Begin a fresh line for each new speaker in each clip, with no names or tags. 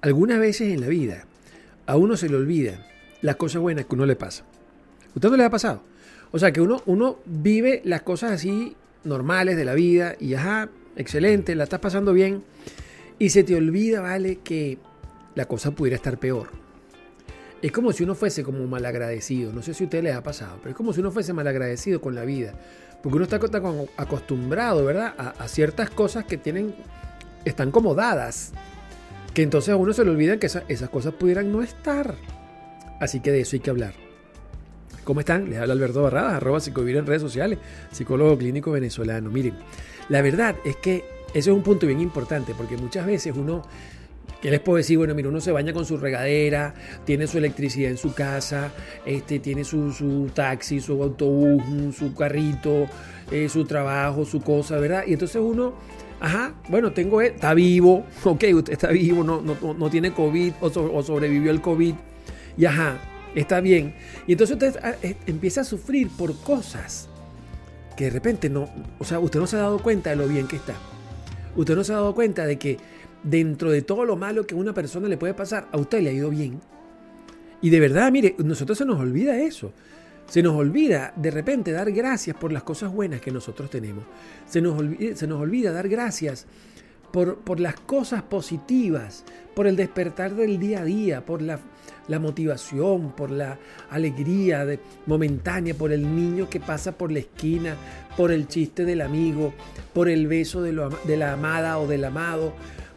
algunas veces en la vida a uno se le olvida las cosas buenas que uno le pasa. ¿Usted no le ha pasado? O sea, que uno, uno vive las cosas así normales de la vida y ajá, excelente, la estás pasando bien y se te olvida, vale, que la cosa pudiera estar peor. Es como si uno fuese como malagradecido, no sé si a usted le ha pasado, pero es como si uno fuese malagradecido con la vida, porque uno está, acostumbrado, ¿verdad?, a, ciertas cosas que tienen, están como dadas, que entonces a uno se le olvida que esas cosas pudieran no estar. Así que de eso hay que hablar. ¿Cómo están? Les habla Alberto Barradas, arroba psicovir en redes sociales, psicólogo clínico venezolano. Miren, la verdad es que ese es un punto bien importante, porque muchas veces uno, ¿qué les puedo decir? Bueno, mira, uno se baña con su regadera, tiene su electricidad en su casa, este, tiene su, taxi, su autobús, su carrito, eh, su trabajo, su cosa, ¿verdad? Y entonces uno, ajá, bueno, tengo, e, está vivo, ok, usted está vivo, no, no, tiene COVID o, o sobrevivió al COVID, y ajá, está bien. Y entonces usted ah, eh, empieza a sufrir por cosas que de repente no, o sea, usted no se ha dado cuenta de lo bien que está. Usted no se ha dado cuenta de que dentro de todo lo malo que una persona le puede pasar, a usted le ha ido bien. Y de verdad, mire, nosotros se nos olvida eso. Se nos olvida de repente dar gracias por las cosas buenas que nosotros tenemos. Se nos olvida, se nos olvida dar gracias por, las cosas positivas, por el despertar del día a día, por la, motivación, por la alegría momentánea, por el niño que pasa por la esquina, por el chiste del amigo, por el beso de, la amada o del amado,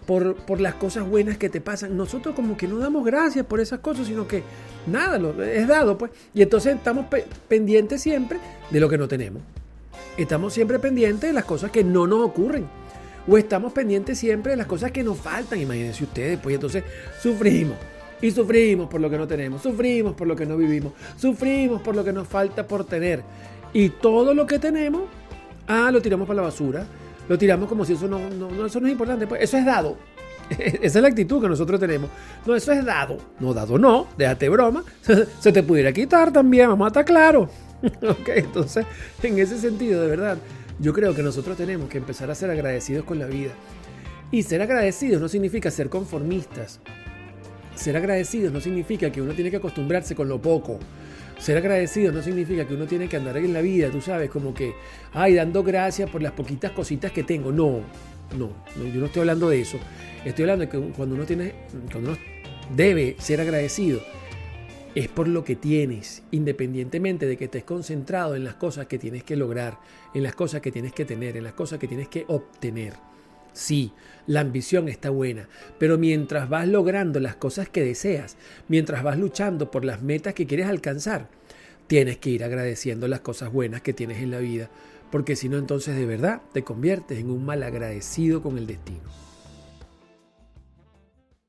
por, por, las cosas buenas que te pasan. Nosotros como que no damos gracias por esas cosas, sino que nada, lo, es dado pues. Y entonces estamos pendientes siempre de lo que no tenemos. Estamos siempre pendientes de las cosas que no nos ocurren o estamos pendientes siempre de las cosas que nos faltan. Imagínense ustedes, pues entonces sufrimos. Y sufrimos por lo que no tenemos, sufrimos por lo que no vivimos, sufrimos por lo que nos falta por tener. Y todo lo que tenemos, ah, lo tiramos para la basura, lo tiramos como si eso no, eso no es importante. Pues eso es dado. Esa es la actitud que nosotros tenemos. No, eso es dado. No, dado no, déjate broma. Se te pudiera quitar también, a estar claro. ok, entonces, en ese sentido, de verdad, yo creo que nosotros tenemos que empezar a ser agradecidos con la vida. Y ser agradecidos no significa ser conformistas. Ser agradecidos no significa que uno tiene que acostumbrarse con lo poco. Ser agradecido no significa que uno tiene que andar en la vida, tú sabes, como que, ay, dando gracias por las poquitas cositas que tengo. No, no, yo no estoy hablando de eso. Estoy hablando de que cuando uno tiene, cuando uno debe ser agradecido, es por lo que tienes, independientemente de que estés concentrado en las cosas que tienes que lograr, en las cosas que tienes que tener, en las cosas que tienes que obtener. Sí, la ambición está buena, pero mientras vas logrando las cosas que deseas, mientras vas luchando por las metas que quieres alcanzar, tienes que ir agradeciendo las cosas buenas que tienes en la vida, porque si no entonces de verdad te conviertes en un mal agradecido con el destino.